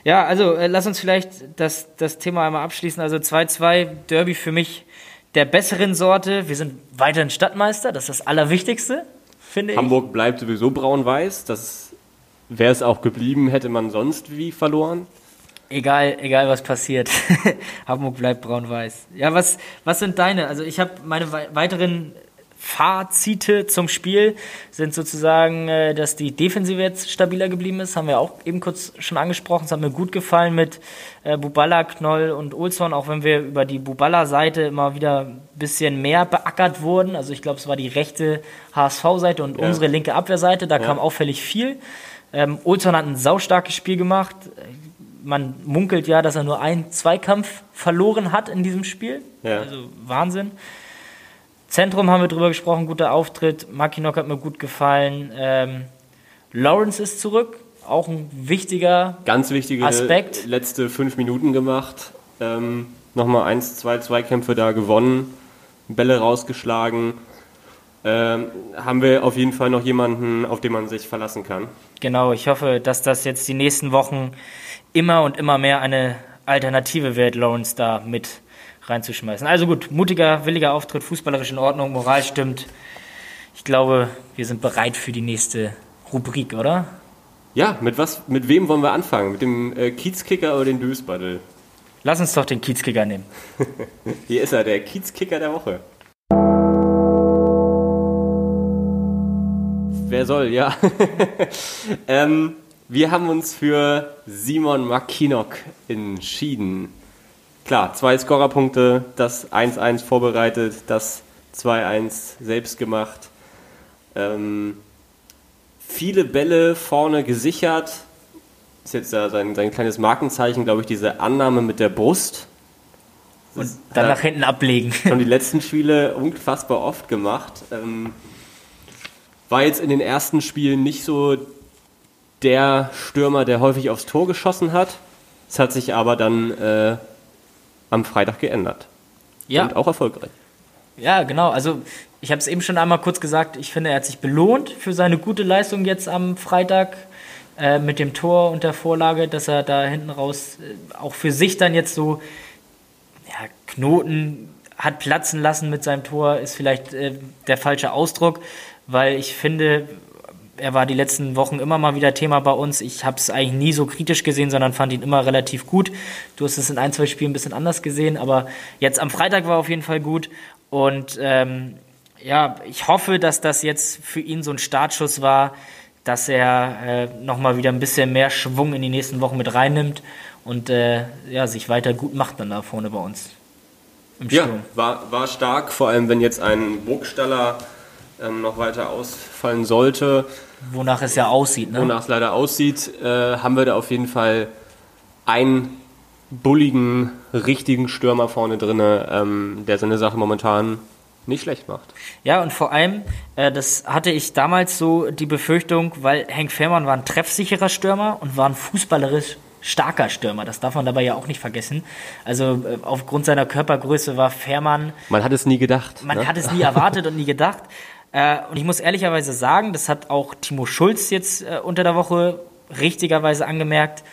Speaker 2: Ja, also äh, lass uns vielleicht das, das Thema einmal abschließen. Also 2-2, Derby für mich der besseren Sorte. Wir sind weiterhin Stadtmeister, das ist das Allerwichtigste, finde
Speaker 1: ich. Hamburg bleibt sowieso braun-weiß, das Wäre es auch geblieben, hätte man sonst wie verloren?
Speaker 2: Egal, egal was passiert. Hamburg bleibt braun-weiß. Ja, was, was sind deine? Also ich habe meine weiteren Fazite zum Spiel sind sozusagen, äh, dass die Defensive jetzt stabiler geblieben ist. Haben wir auch eben kurz schon angesprochen. Es hat mir gut gefallen mit äh, Buballa, Knoll und Olson, auch wenn wir über die Buballa-Seite immer wieder ein bisschen mehr beackert wurden. Also ich glaube, es war die rechte HSV-Seite und ja. unsere linke Abwehrseite. Da ja. kam auffällig viel. Ähm, Olson hat ein saustarkes Spiel gemacht. man munkelt ja, dass er nur einen Zweikampf verloren hat in diesem Spiel.
Speaker 1: Ja.
Speaker 2: Also Wahnsinn. Zentrum haben wir drüber gesprochen, guter Auftritt. Makinok hat mir gut gefallen. Ähm, Lawrence ist zurück, auch ein wichtiger
Speaker 1: Ganz wichtige
Speaker 2: Aspekt.
Speaker 1: letzte fünf Minuten gemacht. Ähm, Nochmal eins, zwei Zweikämpfe da gewonnen, Bälle rausgeschlagen. Ähm, haben wir auf jeden Fall noch jemanden, auf den man sich verlassen kann.
Speaker 2: Genau, ich hoffe, dass das jetzt die nächsten Wochen immer und immer mehr eine Alternative wird, Lawrence da mit reinzuschmeißen. Also gut, mutiger, williger Auftritt, fußballerisch in Ordnung, Moral stimmt. Ich glaube, wir sind bereit für die nächste Rubrik, oder?
Speaker 1: Ja, mit was, mit wem wollen wir anfangen? Mit dem äh, Kiezkicker oder den Dösbaddel?
Speaker 2: Lass uns doch den Kiezkicker nehmen.
Speaker 1: Hier ist er, der Kiezkicker der Woche. Wer soll, ja. ähm, wir haben uns für Simon Makinok entschieden. Klar, zwei Scorerpunkte, das 1-1 vorbereitet, das 2-1 selbst gemacht. Ähm, viele Bälle vorne gesichert. Ist jetzt ja sein, sein kleines Markenzeichen, glaube ich, diese Annahme mit der Brust.
Speaker 2: Und dann nach hinten ablegen.
Speaker 1: Schon die letzten Spiele unfassbar oft gemacht. Ähm, war jetzt in den ersten Spielen nicht so der Stürmer, der häufig aufs Tor geschossen hat. Es hat sich aber dann äh, am Freitag geändert.
Speaker 2: Ja,
Speaker 1: Und auch erfolgreich.
Speaker 2: ja, genau. Also ich habe es eben schon einmal kurz gesagt. Ich finde, er hat sich belohnt für seine gute Leistung jetzt am Freitag äh, mit dem Tor und der Vorlage, dass er da hinten raus äh, auch für sich dann jetzt so ja, Knoten hat platzen lassen mit seinem Tor, ist vielleicht äh, der falsche Ausdruck, weil ich finde, er war die letzten Wochen immer mal wieder Thema bei uns. Ich habe es eigentlich nie so kritisch gesehen, sondern fand ihn immer relativ gut. Du hast es in ein, zwei Spielen ein bisschen anders gesehen, aber jetzt am Freitag war auf jeden Fall gut. Und ähm, ja, ich hoffe, dass das jetzt für ihn so ein Startschuss war, dass er äh, nochmal wieder ein bisschen mehr Schwung in die nächsten Wochen mit reinnimmt und äh, ja, sich weiter gut macht dann da vorne bei uns im
Speaker 1: Ja,
Speaker 2: Sturm.
Speaker 1: war, war stark, vor allem wenn jetzt ein Burgstaller ähm, noch weiter ausfallen sollte.
Speaker 2: Wonach es ja aussieht, ne?
Speaker 1: Wonach es leider aussieht, äh, haben wir da auf jeden Fall einen bulligen, richtigen Stürmer vorne drin, ähm, der seine Sache momentan nicht schlecht macht.
Speaker 2: Ja, und vor allem, äh, das hatte ich damals so die Befürchtung, weil Henk Fährmann war ein treffsicherer Stürmer und war ein fußballerisch starker Stürmer. Das darf man dabei ja auch nicht vergessen. Also äh, aufgrund seiner Körpergröße war Fährmann
Speaker 1: Man hat es nie gedacht.
Speaker 2: Man
Speaker 1: ne?
Speaker 2: hat es nie erwartet und nie gedacht. Äh, und ich muss ehrlicherweise sagen, das hat auch Timo Schulz jetzt äh, unter der Woche richtigerweise angemerkt,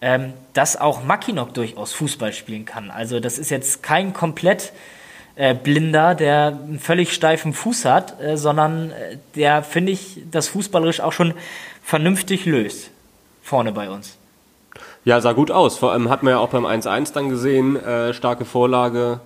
Speaker 2: ähm, dass auch Makinok durchaus Fußball spielen kann. Also das ist jetzt kein komplett Blinder, der einen völlig steifen Fuß hat, sondern der, finde ich, das fußballerisch auch schon vernünftig löst. Vorne bei uns.
Speaker 1: Ja, sah gut aus. Vor allem hat man ja auch beim 1-1 dann gesehen, äh, starke Vorlage.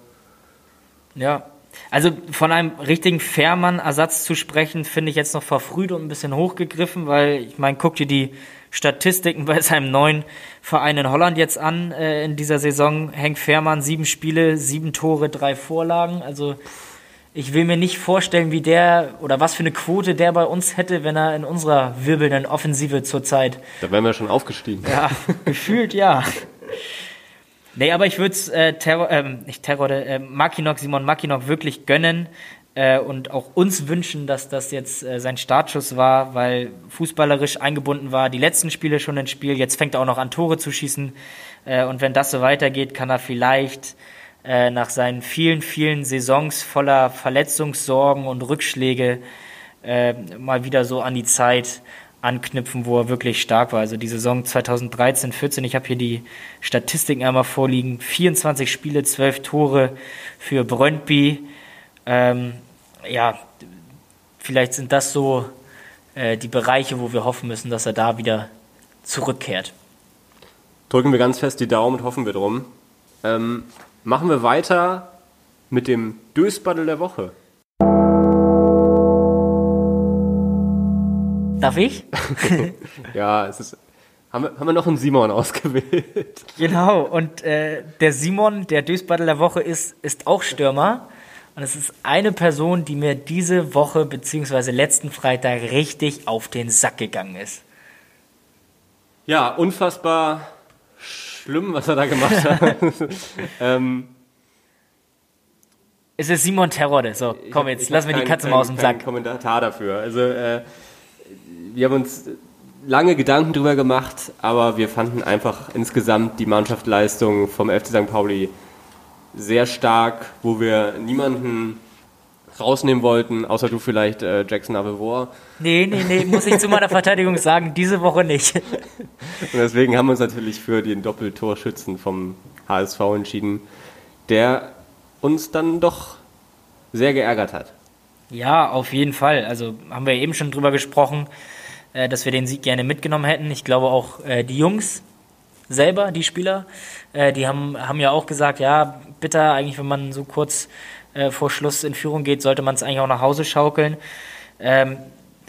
Speaker 2: Ja. Also von einem richtigen Fährmann-Ersatz zu sprechen, finde ich jetzt noch verfrüht und ein bisschen hochgegriffen, weil ich meine, guck dir die Statistiken bei seinem neuen Verein in Holland jetzt an äh, in dieser Saison. Henk Fährmann, sieben Spiele, sieben Tore, drei Vorlagen. Also ich will mir nicht vorstellen, wie der oder was für eine Quote der bei uns hätte, wenn er in unserer wirbelnden Offensive zurzeit
Speaker 1: Da wären wir schon aufgestiegen.
Speaker 2: ja, gefühlt ja. Nee, aber ich würde es äh, Terror, ähm, nicht Terror, äh, Makinok, Simon Makinok wirklich gönnen äh, und auch uns wünschen, dass das jetzt äh, sein Startschuss war, weil fußballerisch eingebunden war, die letzten Spiele schon ins Spiel, jetzt fängt er auch noch an Tore zu schießen äh, und wenn das so weitergeht, kann er vielleicht äh, nach seinen vielen, vielen Saisons voller Verletzungssorgen und Rückschläge äh, mal wieder so an die Zeit anknüpfen, wo er wirklich stark war. Also die Saison 2013, 14, ich habe hier die Statistiken einmal vorliegen. 24 Spiele, 12 Tore für Brøndby. Ähm, ja, vielleicht sind das so äh, die Bereiche, wo wir hoffen müssen, dass er da wieder zurückkehrt.
Speaker 1: Drücken wir ganz fest die Daumen und hoffen wir drum. Ähm, machen wir weiter mit dem Dösbaddel der Woche.
Speaker 2: Darf ich?
Speaker 1: Ja, es ist. Haben wir, haben wir noch einen Simon ausgewählt?
Speaker 2: Genau, und äh, der Simon, der Dösbaddel der Woche ist, ist auch Stürmer. Und es ist eine Person, die mir diese Woche beziehungsweise letzten Freitag richtig auf den Sack gegangen ist.
Speaker 1: Ja, unfassbar schlimm, was er da gemacht hat. ähm,
Speaker 2: es ist Simon Terrode. So, komm,
Speaker 1: hab-
Speaker 2: jetzt wir
Speaker 1: hab
Speaker 2: die Katze mal aus dem Sack.
Speaker 1: Kommentar dafür. Also, äh, wir haben uns lange Gedanken drüber gemacht, aber wir fanden einfach insgesamt die Mannschaftsleistung vom FC St. Pauli sehr stark, wo wir niemanden rausnehmen wollten, außer du vielleicht äh, Jackson Avevor.
Speaker 2: Nee, nee, nee, muss ich zu meiner Verteidigung sagen, diese Woche nicht.
Speaker 1: Und deswegen haben wir uns natürlich für den Doppeltorschützen vom HSV entschieden, der uns dann doch sehr geärgert hat.
Speaker 2: Ja, auf jeden Fall. Also haben wir eben schon drüber gesprochen, äh, dass wir den Sieg gerne mitgenommen hätten. Ich glaube auch äh, die Jungs selber, die Spieler, äh, die haben, haben ja auch gesagt, ja, bitter, eigentlich, wenn man so kurz äh, vor Schluss in Führung geht, sollte man es eigentlich auch nach Hause schaukeln. Ähm,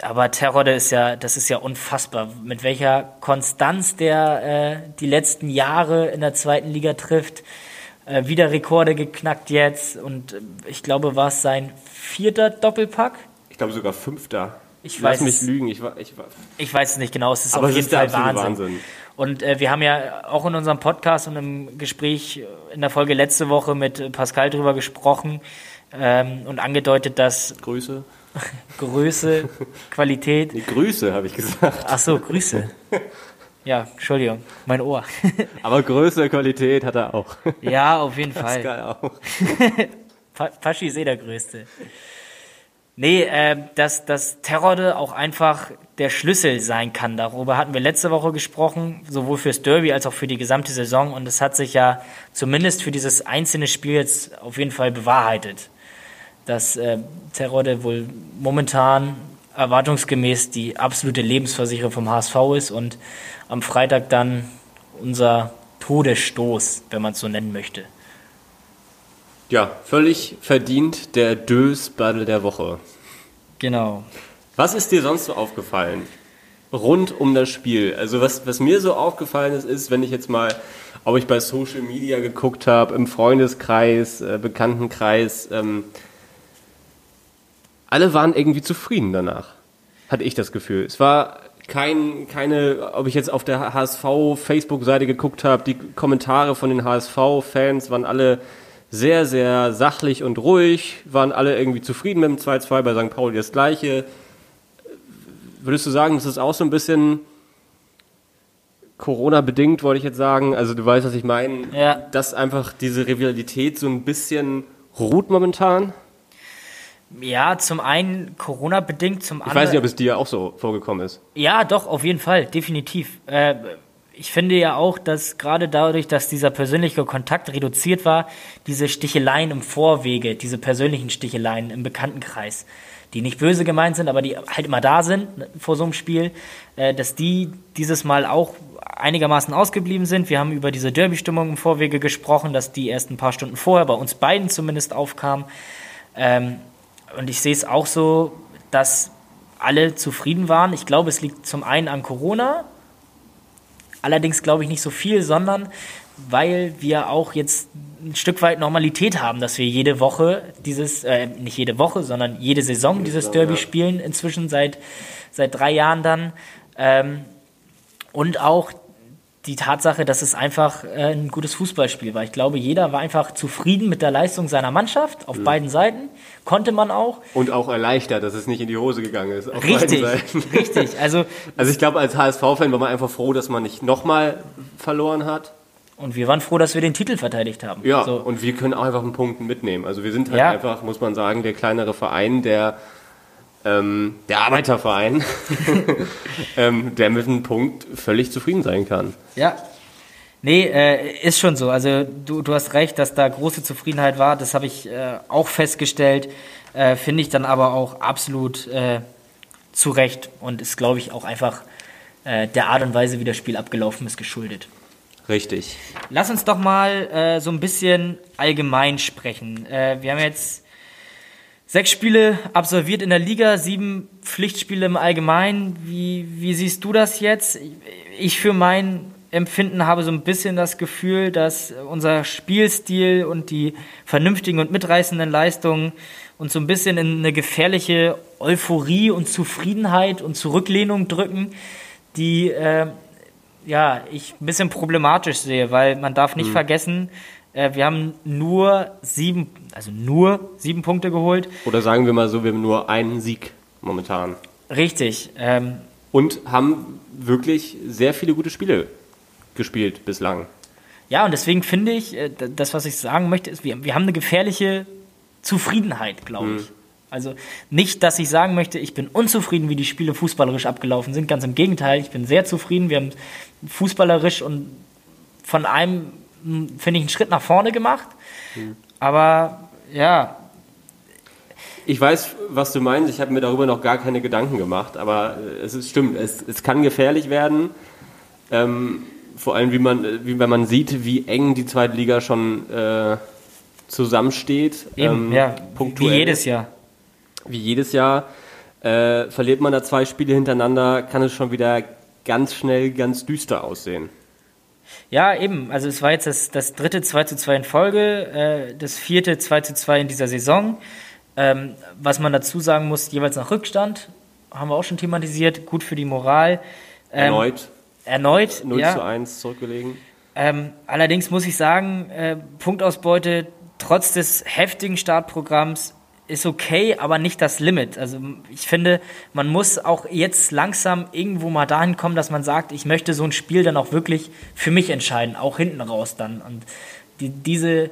Speaker 2: aber Terrode ist ja, das ist ja unfassbar, mit welcher Konstanz der äh, die letzten Jahre in der zweiten Liga trifft. Äh, wieder Rekorde geknackt jetzt und äh, ich glaube, war es sein vierter Doppelpack.
Speaker 1: Ich glaube sogar Fünfter.
Speaker 2: Ich
Speaker 1: Lass
Speaker 2: weiß
Speaker 1: mich lügen. Ich war, ich war,
Speaker 2: Ich weiß es nicht genau, es ist
Speaker 1: aber
Speaker 2: auf jeden
Speaker 1: ist
Speaker 2: Fall Wahnsinn.
Speaker 1: Wahnsinn.
Speaker 2: Und äh, wir haben ja auch in unserem Podcast und im Gespräch in der Folge letzte Woche mit Pascal drüber gesprochen ähm, und angedeutet, dass
Speaker 1: Grüße.
Speaker 2: Größe, Qualität.
Speaker 1: Nee, Grüße, habe ich gesagt.
Speaker 2: Ach so, Grüße. Ja, Entschuldigung, mein Ohr.
Speaker 1: Aber Größe, Qualität hat er auch.
Speaker 2: ja, auf jeden Fall.
Speaker 1: Pascal auch.
Speaker 2: Pa Paschi ist eh der Größte. Nee, äh, dass, dass Terrorde auch einfach der Schlüssel sein kann. Darüber hatten wir letzte Woche gesprochen, sowohl fürs Derby als auch für die gesamte Saison. Und es hat sich ja zumindest für dieses einzelne Spiel jetzt auf jeden Fall bewahrheitet, dass äh, Terrorde wohl momentan erwartungsgemäß die absolute Lebensversicherung vom HSV ist und am Freitag dann unser Todesstoß, wenn man es so nennen möchte.
Speaker 1: Ja, völlig verdient der Dös-Battle der Woche.
Speaker 2: Genau.
Speaker 1: Was ist dir sonst so aufgefallen? Rund um das Spiel. Also was, was mir so aufgefallen ist, ist, wenn ich jetzt mal, ob ich bei Social Media geguckt habe, im Freundeskreis, äh, Bekanntenkreis, ähm, alle waren irgendwie zufrieden danach. Hatte ich das Gefühl. Es war kein, keine, ob ich jetzt auf der HSV-Facebook-Seite geguckt habe, die Kommentare von den HSV-Fans waren alle sehr, sehr sachlich und ruhig, waren alle irgendwie zufrieden mit dem 2-2 bei St. Pauli das gleiche. Würdest du sagen, das ist auch so ein bisschen Corona-bedingt, wollte ich jetzt sagen? Also du weißt, was ich meine?
Speaker 2: Ja.
Speaker 1: Dass einfach diese Rivalität so ein bisschen ruht momentan?
Speaker 2: Ja, zum einen Corona-bedingt, zum
Speaker 1: Ich
Speaker 2: anderen.
Speaker 1: weiß nicht, ob es dir auch so vorgekommen ist.
Speaker 2: Ja, doch, auf jeden Fall, definitiv. Äh, ich finde ja auch, dass gerade dadurch, dass dieser persönliche Kontakt reduziert war, diese Sticheleien im Vorwege, diese persönlichen Sticheleien im Bekanntenkreis, die nicht böse gemeint sind, aber die halt immer da sind ne, vor so einem Spiel, äh, dass die dieses Mal auch einigermaßen ausgeblieben sind. Wir haben über diese Derby-Stimmung im Vorwege gesprochen, dass die erst ein paar Stunden vorher bei uns beiden zumindest aufkam. Ähm, und ich sehe es auch so, dass alle zufrieden waren. Ich glaube, es liegt zum einen an Corona, allerdings glaube ich nicht so viel, sondern weil wir auch jetzt ein Stück weit Normalität haben, dass wir jede Woche dieses, äh, nicht jede Woche, sondern jede Saison dieses Derby spielen, inzwischen seit, seit drei Jahren dann. Ähm, und auch die Tatsache, dass es einfach äh, ein gutes Fußballspiel war. Ich glaube, jeder war einfach zufrieden mit der Leistung seiner Mannschaft auf beiden Seiten. Konnte man auch.
Speaker 1: Und auch erleichtert, dass es nicht in die Hose gegangen ist. auf
Speaker 2: Richtig,
Speaker 1: beiden Seiten.
Speaker 2: richtig. Also,
Speaker 1: Also ich glaube, als HSV-Fan war man einfach froh, dass man nicht nochmal verloren hat.
Speaker 2: und wir waren froh, dass wir den Titel verteidigt haben.
Speaker 1: Ja,
Speaker 2: So.
Speaker 1: und wir können auch einfach einen Punkt mitnehmen. Also wir sind halt
Speaker 2: Ja.
Speaker 1: einfach, muss man sagen, der kleinere Verein, der, ähm, der Arbeiterverein, ähm, der mit einem Punkt völlig zufrieden sein kann.
Speaker 2: Ja. Nee, äh, ist schon so. Also du, du hast recht, dass da große Zufriedenheit war. Das habe ich äh, auch festgestellt. Äh, Finde ich dann aber auch absolut äh, zu Recht und ist, glaube ich, auch einfach äh, der Art und Weise, wie das Spiel abgelaufen ist, geschuldet.
Speaker 1: Richtig.
Speaker 2: Lass uns doch mal äh, so ein bisschen allgemein sprechen. Wir haben jetzt sechs Spiele absolviert in der Liga, sieben Pflichtspiele im Allgemeinen. Wie, wie siehst du das jetzt? Ich für mein Empfinden habe so ein bisschen das Gefühl, dass unser Spielstil und die vernünftigen und mitreißenden Leistungen uns so ein bisschen in eine gefährliche Euphorie und Zufriedenheit und Zurücklehnung drücken, die äh, ja, ich ein bisschen problematisch sehe, weil man darf nicht mhm. vergessen, äh, wir haben nur sieben, also nur sieben Punkte geholt.
Speaker 1: Oder sagen wir mal so, wir haben nur einen Sieg momentan.
Speaker 2: Richtig. Ähm,
Speaker 1: Und haben wirklich sehr viele gute Spiele gespielt bislang.
Speaker 2: Ja, und deswegen finde ich, äh, das, was ich sagen möchte, ist, wir, wir haben eine gefährliche Zufriedenheit, glaube ich. Hm. Also nicht, dass ich sagen möchte, ich bin unzufrieden, wie die Spiele fußballerisch abgelaufen sind. Ganz im Gegenteil, ich bin sehr zufrieden. Wir haben fußballerisch und von einem, finde ich, einen Schritt nach vorne gemacht. Mhm. Aber ja.
Speaker 1: Ich weiß, was du meinst. Ich habe mir darüber noch gar keine Gedanken gemacht. Aber äh, es ist stimmt, es, es kann gefährlich werden. Ähm, vor allem, wie man, wie, wenn man sieht, wie eng die zweite Liga schon äh, zusammensteht.
Speaker 2: Eben, ähm, ja, punktuell. wie jedes Jahr.
Speaker 1: Wie jedes Jahr. Äh, verliert man da zwei Spiele hintereinander, kann es schon wieder ganz schnell ganz düster aussehen.
Speaker 2: Ja, eben. Also es war jetzt das, das dritte 2 zu 2 in Folge, äh, das vierte 2 zu 2 in dieser Saison. Ähm, was man dazu sagen muss, jeweils nach Rückstand, haben wir auch schon thematisiert, gut für die Moral.
Speaker 1: Ähm, Erneut.
Speaker 2: Erneut.
Speaker 1: 0 ja. zu 1 zurückgelegen.
Speaker 2: Ähm, allerdings muss ich sagen, äh, Punktausbeute trotz des heftigen Startprogramms ist okay, aber nicht das Limit. Also ich finde, man muss auch jetzt langsam irgendwo mal dahin kommen, dass man sagt, ich möchte so ein Spiel dann auch wirklich für mich entscheiden, auch hinten raus dann. Und die, diese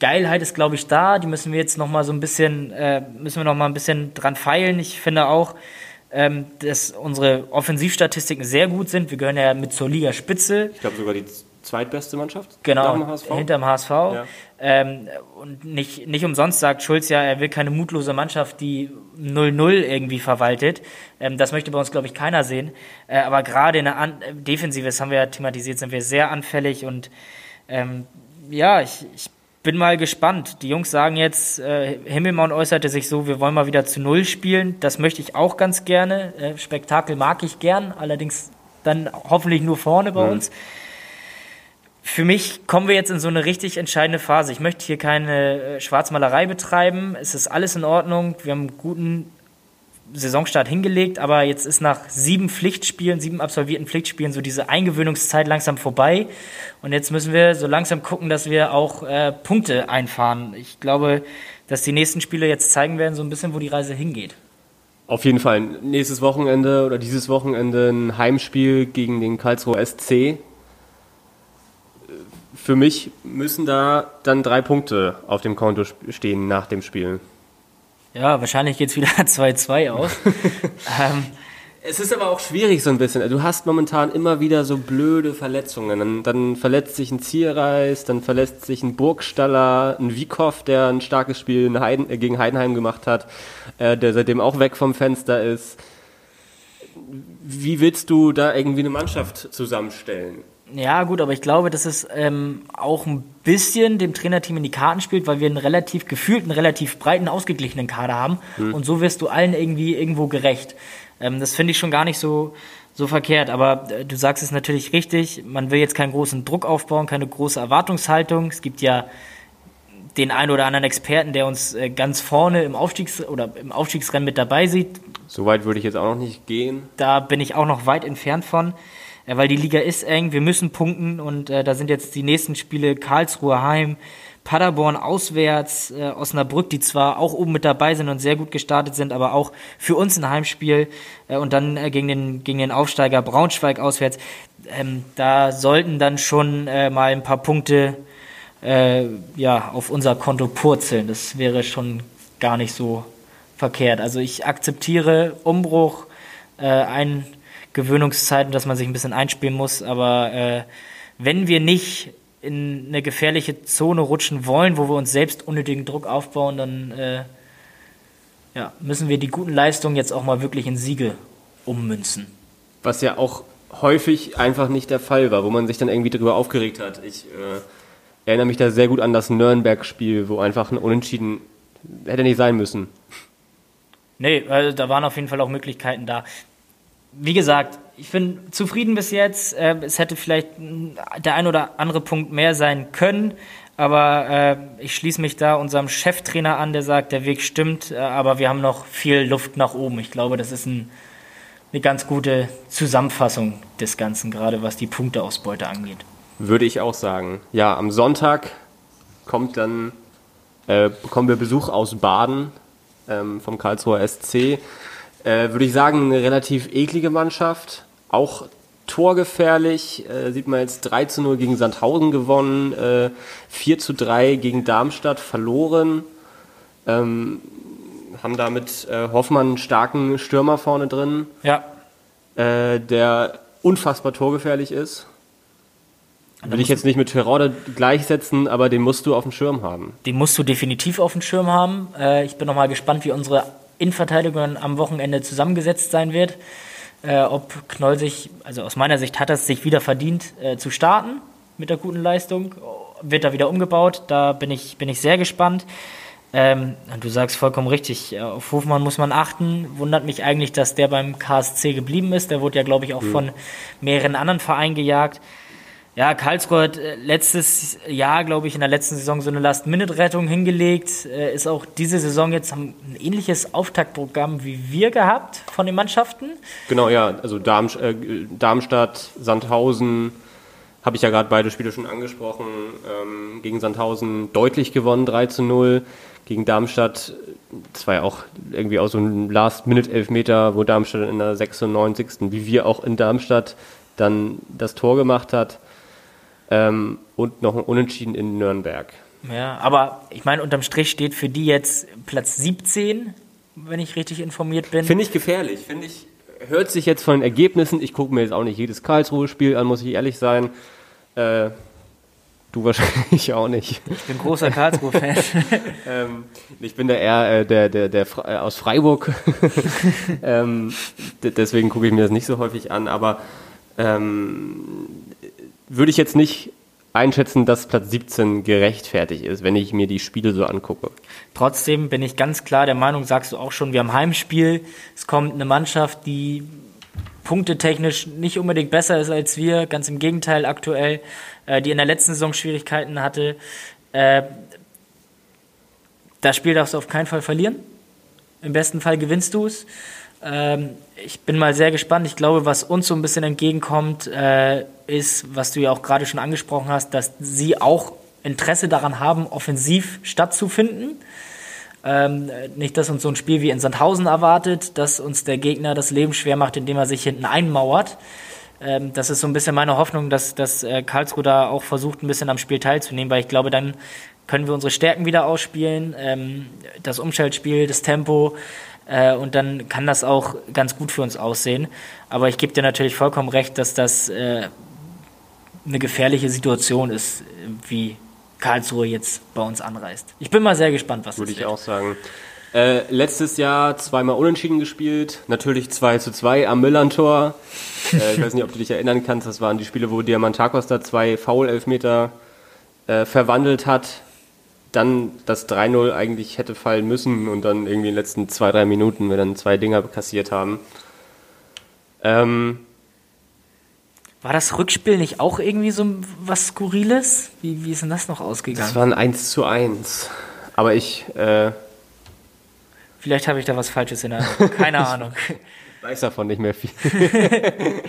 Speaker 2: Geilheit ist, glaube ich, da. Die müssen wir jetzt noch mal so ein bisschen, äh, müssen wir noch mal ein bisschen dran feilen. Ich finde auch, ähm, dass unsere Offensivstatistiken sehr gut sind. Wir gehören ja mit zur Ligaspitze.
Speaker 1: Ich glaube sogar die zweitbeste Mannschaft.
Speaker 2: Genau, hinterm HSV. Hinterm HSV. Ja. Ähm, und nicht, nicht umsonst sagt Schulz ja, er will keine mutlose Mannschaft, die 0-0 irgendwie verwaltet. Ähm, das möchte bei uns, glaube ich, keiner sehen. Äh, aber gerade in der An Defensive, das haben wir ja thematisiert, sind wir sehr anfällig und ähm, ja, ich, ich bin mal gespannt. Die Jungs sagen jetzt, äh, Himmelmann äußerte sich so, wir wollen mal wieder zu Null spielen. Das möchte ich auch ganz gerne. Äh, Spektakel mag ich gern, allerdings dann hoffentlich nur vorne bei mhm. uns. Für mich kommen wir jetzt in so eine richtig entscheidende Phase. Ich möchte hier keine äh, Schwarzmalerei betreiben. Es ist alles in Ordnung. Wir haben einen guten Saisonstart hingelegt, aber jetzt ist nach sieben Pflichtspielen, sieben absolvierten Pflichtspielen so diese Eingewöhnungszeit langsam vorbei. Und jetzt müssen wir so langsam gucken, dass wir auch äh, Punkte einfahren. Ich glaube, dass die nächsten Spiele jetzt zeigen werden, so ein bisschen, wo die Reise hingeht.
Speaker 1: Auf jeden Fall. Nächstes Wochenende oder dieses Wochenende ein Heimspiel gegen den Karlsruher SC. Für mich müssen da dann drei Punkte auf dem Konto stehen nach dem Spiel.
Speaker 2: Ja, wahrscheinlich geht es wieder 2-2 aus.
Speaker 1: ähm, es ist aber auch schwierig so ein bisschen. Du hast momentan immer wieder so blöde Verletzungen. Dann, dann verletzt sich ein Zierreis, dann verletzt sich ein Burgstaller, ein Wiekow, der ein starkes Spiel Heiden, äh, gegen Heidenheim gemacht hat, äh, der seitdem auch weg vom Fenster ist. Wie willst du da irgendwie eine Mannschaft zusammenstellen?
Speaker 2: Ja, gut, aber ich glaube, dass es ähm, auch ein bisschen dem Trainerteam in die Karten spielt, weil wir einen relativ gefühlten, relativ breiten, ausgeglichenen Kader haben. Mhm. Und so wirst du allen irgendwie irgendwo gerecht. Ähm, das finde ich schon gar nicht so, so verkehrt. Aber äh, du sagst es natürlich richtig. Man will jetzt keinen großen Druck aufbauen, keine große Erwartungshaltung. Es gibt ja den einen oder anderen Experten, der uns äh, ganz vorne im Aufstiegs- oder im Aufstiegsrennen mit dabei sieht.
Speaker 1: So weit würde ich jetzt auch noch nicht gehen.
Speaker 2: Da bin ich auch noch weit entfernt von. Ja, weil die Liga ist eng, wir müssen punkten und äh, da sind jetzt die nächsten Spiele Karlsruhe heim, Paderborn auswärts, äh, Osnabrück, die zwar auch oben mit dabei sind und sehr gut gestartet sind, aber auch für uns ein Heimspiel äh, und dann äh, gegen, den, gegen den Aufsteiger Braunschweig auswärts. Ähm, da sollten dann schon äh, mal ein paar Punkte äh, ja, auf unser Konto purzeln. Das wäre schon gar nicht so verkehrt. Also ich akzeptiere Umbruch, äh, ein Gewöhnungszeit und dass man sich ein bisschen einspielen muss. Aber äh, wenn wir nicht in eine gefährliche Zone rutschen wollen, wo wir uns selbst unnötigen Druck aufbauen, dann äh, ja, müssen wir die guten Leistungen jetzt auch mal wirklich in Siege ummünzen.
Speaker 1: Was ja auch häufig einfach nicht der Fall war, wo man sich dann irgendwie darüber aufgeregt hat. Ich äh, erinnere mich da sehr gut an das Nürnberg-Spiel, wo einfach ein Unentschieden hätte nicht sein müssen.
Speaker 2: Nee, also da waren auf jeden Fall auch Möglichkeiten da wie gesagt, ich bin zufrieden bis jetzt. Äh, es hätte vielleicht der ein oder andere Punkt mehr sein können, aber äh, ich schließe mich da unserem Cheftrainer an, der sagt, der Weg stimmt, äh, aber wir haben noch viel Luft nach oben. Ich glaube, das ist ein eine ganz gute Zusammenfassung des Ganzen, gerade was die Punkteausbeute angeht.
Speaker 1: Würde ich auch sagen. Ja, am Sonntag kommt dann, äh, bekommen wir Besuch aus Baden ähm, vom Karlsruher SC. Äh, würde ich sagen, eine relativ eklige Mannschaft. Auch torgefährlich. Äh, sieht man jetzt 3 zu 0 gegen Sandhausen gewonnen, äh, 4 zu 3 gegen Darmstadt verloren. Ähm, haben damit äh, Hoffmann einen starken Stürmer vorne drin,
Speaker 2: Ja,
Speaker 1: äh, der unfassbar torgefährlich ist. Will ich jetzt nicht mit Terrorde gleichsetzen, aber den musst du auf dem Schirm haben.
Speaker 2: den musst du definitiv auf dem Schirm haben. Äh, ich bin nochmal gespannt, wie unsere Innenverteidigung am Wochenende zusammengesetzt sein wird. Äh, ob Knoll sich, also aus meiner Sicht hat er es sich wieder verdient äh, zu starten mit der guten Leistung. Wird er wieder umgebaut? Da bin ich, bin ich sehr gespannt. Ähm, du sagst vollkommen richtig, äh, auf Hofmann muss man achten. Wundert mich eigentlich, dass der beim KSC geblieben ist. Der wurde ja, glaube ich, auch von mehreren anderen Vereinen gejagt. Ja, Karlsruhe hat äh, letztes Jahr, glaube ich, in der letzten Saison so eine Last-Minute-Rettung hingelegt. Äh, Ist auch diese Saison jetzt ein ähnliches Auftaktprogramm wie wir gehabt von den Mannschaften.
Speaker 1: Genau, ja, also Darm, äh, Darmstadt, Sandhausen, habe ich ja gerade beide Spiele schon angesprochen. Ähm, gegen Sandhausen deutlich gewonnen, 3 zu 0. Gegen Darmstadt, das war ja auch irgendwie auch so ein Last-Minute-Elfmeter, wo Darmstadt in der 96. wie wir auch in Darmstadt dann das Tor gemacht hat. Ähm, und noch ein Unentschieden in Nürnberg.
Speaker 2: Ja, aber ich meine, unterm Strich steht für die jetzt Platz 17, wenn ich richtig informiert bin.
Speaker 1: Finde ich gefährlich. Finde ich, hört sich jetzt von den Ergebnissen, ich gucke mir jetzt auch nicht jedes Karlsruhe-Spiel an, muss ich ehrlich sein. Äh, du wahrscheinlich auch nicht.
Speaker 2: Ich bin großer Karlsruhe-Fan.
Speaker 1: ähm, ich bin da eher äh, der, der, der Fre- äh, aus Freiburg. ähm, deswegen gucke ich mir das nicht so häufig an, aber ähm, würde ich jetzt nicht einschätzen, dass Platz 17 gerechtfertigt ist, wenn ich mir die Spiele so angucke.
Speaker 2: Trotzdem bin ich ganz klar der Meinung, sagst du auch schon, wir haben Heimspiel. Es kommt eine Mannschaft, die punktetechnisch nicht unbedingt besser ist als wir, ganz im Gegenteil aktuell, äh, die in der letzten Saison Schwierigkeiten hatte. Äh, das Spiel darfst du auf keinen Fall verlieren. Im besten Fall gewinnst du es. Ähm, ich bin mal sehr gespannt. Ich glaube, was uns so ein bisschen entgegenkommt, äh, ist, was du ja auch gerade schon angesprochen hast, dass sie auch Interesse daran haben, offensiv stattzufinden. Ähm, nicht, dass uns so ein Spiel wie in Sandhausen erwartet, dass uns der Gegner das Leben schwer macht, indem er sich hinten einmauert. Ähm, das ist so ein bisschen meine Hoffnung, dass, dass äh, Karlsruhe da auch versucht, ein bisschen am Spiel teilzunehmen, weil ich glaube, dann können wir unsere Stärken wieder ausspielen, ähm, das Umschaltspiel, das Tempo, äh, und dann kann das auch ganz gut für uns aussehen. Aber ich gebe dir natürlich vollkommen recht, dass das äh, eine gefährliche Situation ist, wie Karlsruhe jetzt bei uns anreist. Ich bin mal sehr gespannt, was
Speaker 1: Würde ich
Speaker 2: wird.
Speaker 1: auch sagen. Äh, letztes Jahr zweimal unentschieden gespielt, natürlich 2 zu 2 am Millantor. äh, ich weiß nicht, ob du dich erinnern kannst, das waren die Spiele, wo Diamantakos da zwei Foul-Elfmeter äh, verwandelt hat. Dann das 3-0 eigentlich hätte fallen müssen und dann irgendwie in den letzten zwei, drei Minuten wir dann zwei Dinger kassiert haben. Ähm,
Speaker 2: War das Rückspiel nicht auch irgendwie so was Skurriles? Wie, wie ist denn das noch ausgegangen?
Speaker 1: das war ein 1 zu 1. Aber ich äh,
Speaker 2: Vielleicht habe ich da was Falsches in der. Keine Ahnung.
Speaker 1: weiß davon nicht mehr viel.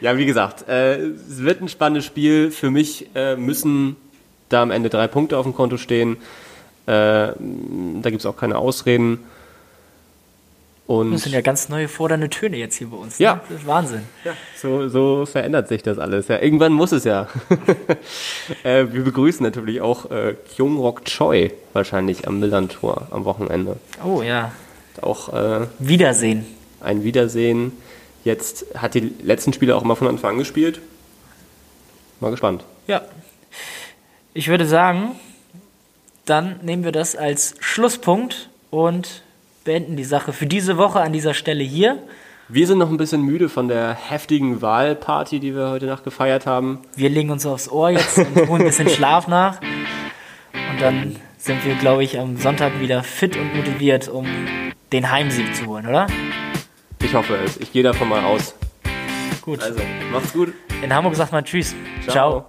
Speaker 1: ja, wie gesagt, äh, es wird ein spannendes Spiel. Für mich äh, müssen da am Ende drei Punkte auf dem Konto stehen. Äh, da gibt es auch keine Ausreden. Und
Speaker 2: Das sind ja ganz neue fordernde Töne jetzt hier bei uns.
Speaker 1: Ja.
Speaker 2: Ne? Das ist Wahnsinn.
Speaker 1: so, so verändert sich das alles. Ja, irgendwann muss es ja. äh, wir begrüßen natürlich auch äh, Kyung-Rok Choi wahrscheinlich am Millantor am Wochenende.
Speaker 2: Oh ja.
Speaker 1: Auch äh,
Speaker 2: Wiedersehen.
Speaker 1: ein Wiedersehen. Jetzt hat die letzten Spiele auch immer von Anfang an gespielt. Mal gespannt.
Speaker 2: Ja. Ich würde sagen, dann nehmen wir das als Schlusspunkt und beenden die Sache für diese Woche an dieser Stelle hier.
Speaker 1: Wir sind noch ein bisschen müde von der heftigen Wahlparty, die wir heute Nacht gefeiert haben.
Speaker 2: Wir legen uns aufs Ohr jetzt und holen ein bisschen Schlaf nach. Und dann sind wir, glaube ich, am Sonntag wieder fit und motiviert, um den Heimsieg zu holen, oder?
Speaker 1: Ich hoffe es. Ich gehe davon mal aus.
Speaker 2: Gut.
Speaker 1: Also, macht's gut.
Speaker 2: In Hamburg sagt man Tschüss.
Speaker 1: Ciao.
Speaker 2: Ciao.